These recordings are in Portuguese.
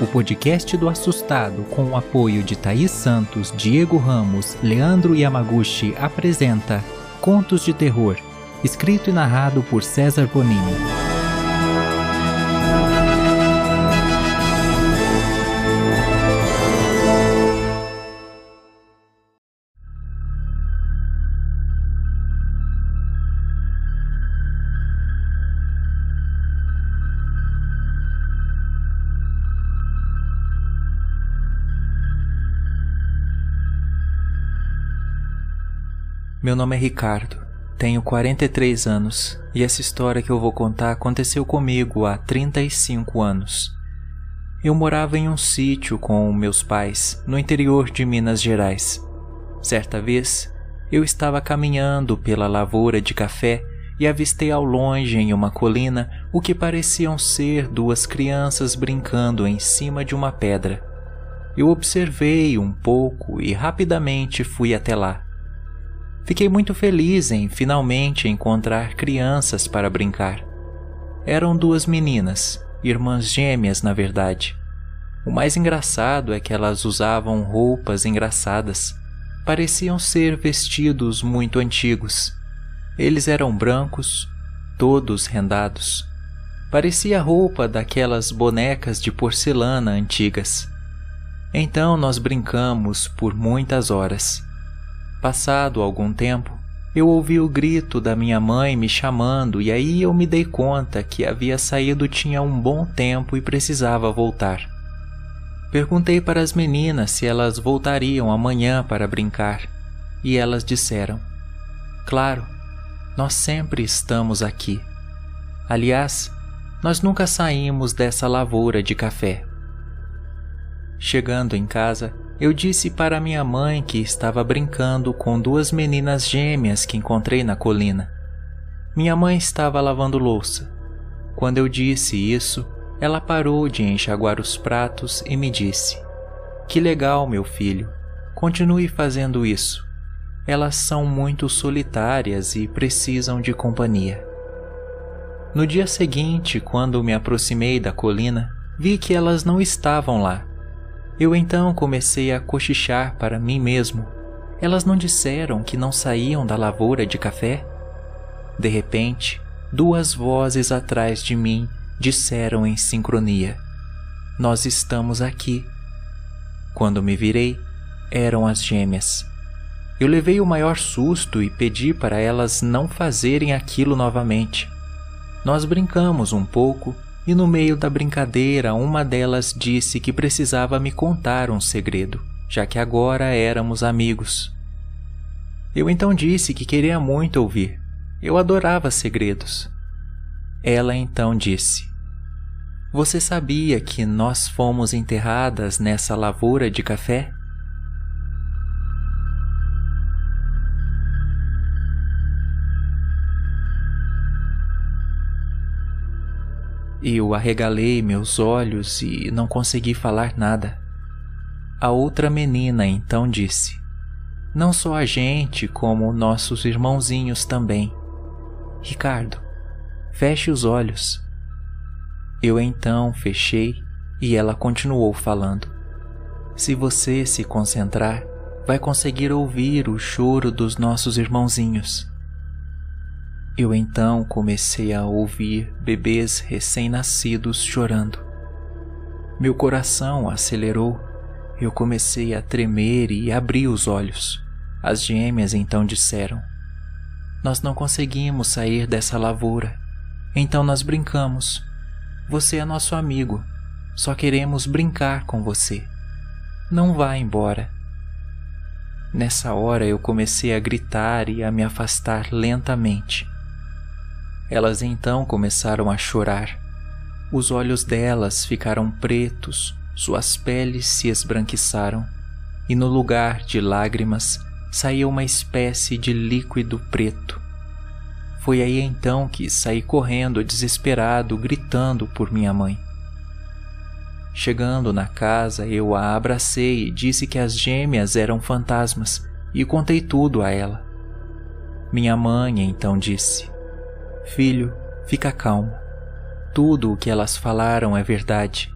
O podcast do Assustado, com o apoio de Thaís Santos, Diego Ramos, Leandro Yamaguchi, apresenta Contos de Terror, escrito e narrado por César Bonini. Meu nome é Ricardo, tenho 43 anos e essa história que eu vou contar aconteceu comigo há 35 anos. Eu morava em um sítio com meus pais no interior de Minas Gerais. Certa vez, eu estava caminhando pela lavoura de café e avistei ao longe em uma colina o que pareciam ser duas crianças brincando em cima de uma pedra. Eu observei um pouco e rapidamente fui até lá. Fiquei muito feliz em finalmente encontrar crianças para brincar. Eram duas meninas, irmãs gêmeas, na verdade. O mais engraçado é que elas usavam roupas engraçadas. Pareciam ser vestidos muito antigos. Eles eram brancos, todos rendados. Parecia a roupa daquelas bonecas de porcelana antigas. Então nós brincamos por muitas horas. Passado algum tempo, eu ouvi o grito da minha mãe me chamando e aí eu me dei conta que havia saído tinha um bom tempo e precisava voltar. Perguntei para as meninas se elas voltariam amanhã para brincar e elas disseram: Claro, nós sempre estamos aqui. Aliás, nós nunca saímos dessa lavoura de café. Chegando em casa, eu disse para minha mãe que estava brincando com duas meninas gêmeas que encontrei na colina. Minha mãe estava lavando louça. Quando eu disse isso, ela parou de enxaguar os pratos e me disse: Que legal, meu filho. Continue fazendo isso. Elas são muito solitárias e precisam de companhia. No dia seguinte, quando me aproximei da colina, vi que elas não estavam lá. Eu então comecei a cochichar para mim mesmo. Elas não disseram que não saíam da lavoura de café? De repente, duas vozes atrás de mim disseram em sincronia: Nós estamos aqui. Quando me virei, eram as gêmeas. Eu levei o maior susto e pedi para elas não fazerem aquilo novamente. Nós brincamos um pouco e no meio da brincadeira uma delas disse que precisava me contar um segredo, já que agora éramos amigos. Eu então disse que queria muito ouvir. Eu adorava segredos. Ela então disse: Você sabia que nós fomos enterradas nessa lavoura de café? Eu arregalei meus olhos e não consegui falar nada. A outra menina então disse: Não só a gente, como nossos irmãozinhos também. Ricardo, feche os olhos. Eu então fechei e ela continuou falando. Se você se concentrar, vai conseguir ouvir o choro dos nossos irmãozinhos. Eu então comecei a ouvir bebês recém-nascidos chorando. Meu coração acelerou, eu comecei a tremer e abri os olhos. As gêmeas então disseram: Nós não conseguimos sair dessa lavoura, então nós brincamos. Você é nosso amigo, só queremos brincar com você. Não vá embora. Nessa hora eu comecei a gritar e a me afastar lentamente. Elas então começaram a chorar. Os olhos delas ficaram pretos, suas peles se esbranquiçaram, e no lugar de lágrimas saía uma espécie de líquido preto. Foi aí então que saí correndo desesperado, gritando por minha mãe. Chegando na casa, eu a abracei e disse que as gêmeas eram fantasmas e contei tudo a ela. Minha mãe então disse: Filho, fica calmo. Tudo o que elas falaram é verdade.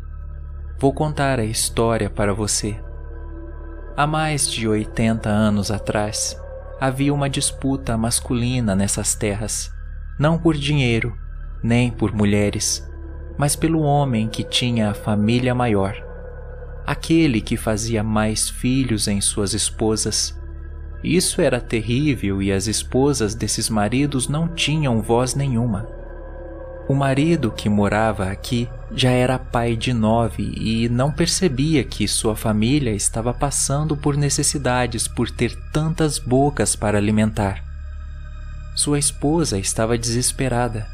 vou contar a história para você. Há mais de 80 anos atrás, havia uma disputa masculina nessas terras, não por dinheiro, nem por mulheres, mas pelo homem que tinha a família maior, aquele que fazia mais filhos em suas esposas. Isso era terrível e as esposas desses maridos não tinham voz nenhuma. O marido que morava aqui já era pai de nove e não percebia que sua família estava passando por necessidades por ter tantas bocas para alimentar. Sua esposa estava desesperada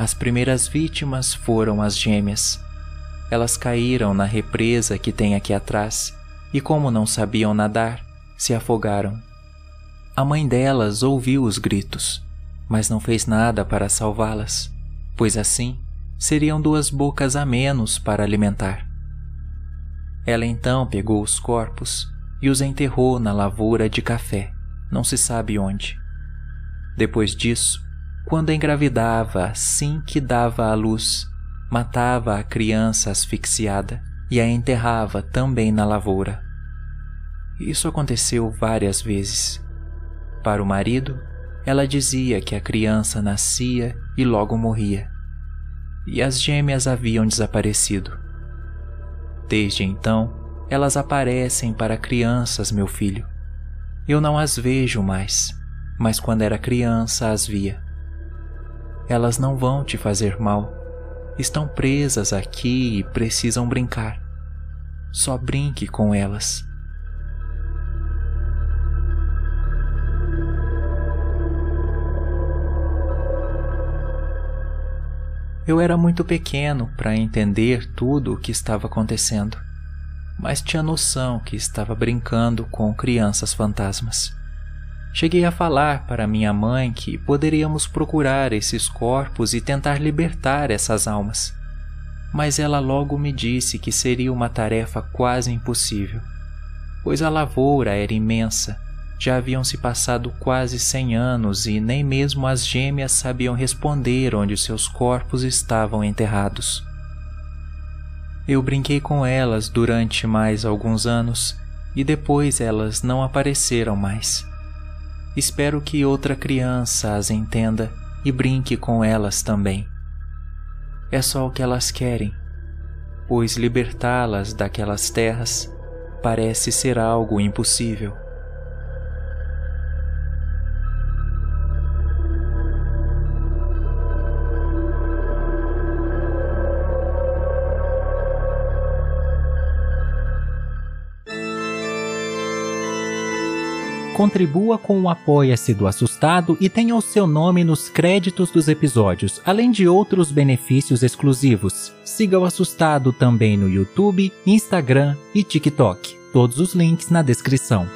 as primeiras vítimas foram as gêmeas. Elas caíram na represa que tem aqui atrás e, como não sabiam nadar, se afogaram. A mãe delas ouviu os gritos, mas não fez nada para salvá-las, pois assim seriam duas bocas a menos para alimentar. Ela então pegou os corpos e os enterrou na lavoura de café, não se sabe onde. Depois disso, quando engravidava, assim que dava à luz, matava a criança asfixiada e a enterrava também na lavoura. Isso aconteceu várias vezes. Para o marido, ela dizia que a criança nascia e logo morria, e as gêmeas haviam desaparecido. Desde então, elas aparecem para crianças, meu filho. Eu não as vejo mais, mas quando era criança as via. Elas não vão te fazer mal. Estão presas aqui e precisam brincar. Só brinque com elas. Eu era muito pequeno para entender tudo o que estava acontecendo, mas tinha noção que estava brincando com crianças fantasmas. Cheguei a falar para minha mãe que poderíamos procurar esses corpos e tentar libertar essas almas. Mas ela logo me disse que seria uma tarefa quase impossível, pois a lavoura era imensa. Já haviam se passado quase cem anos e nem mesmo as gêmeas sabiam responder onde seus corpos estavam enterrados. Eu brinquei com elas durante mais alguns anos e depois elas não apareceram mais. Espero que outra criança as entenda e brinque com elas também. É só o que elas querem, pois libertá-las daquelas terras parece ser algo impossível. Contribua com o Apoia-se do Assustado e tenha o seu nome nos créditos dos episódios, além de outros benefícios exclusivos. Siga o Assustado também no YouTube, Instagram e TikTok. Todos os links na descrição.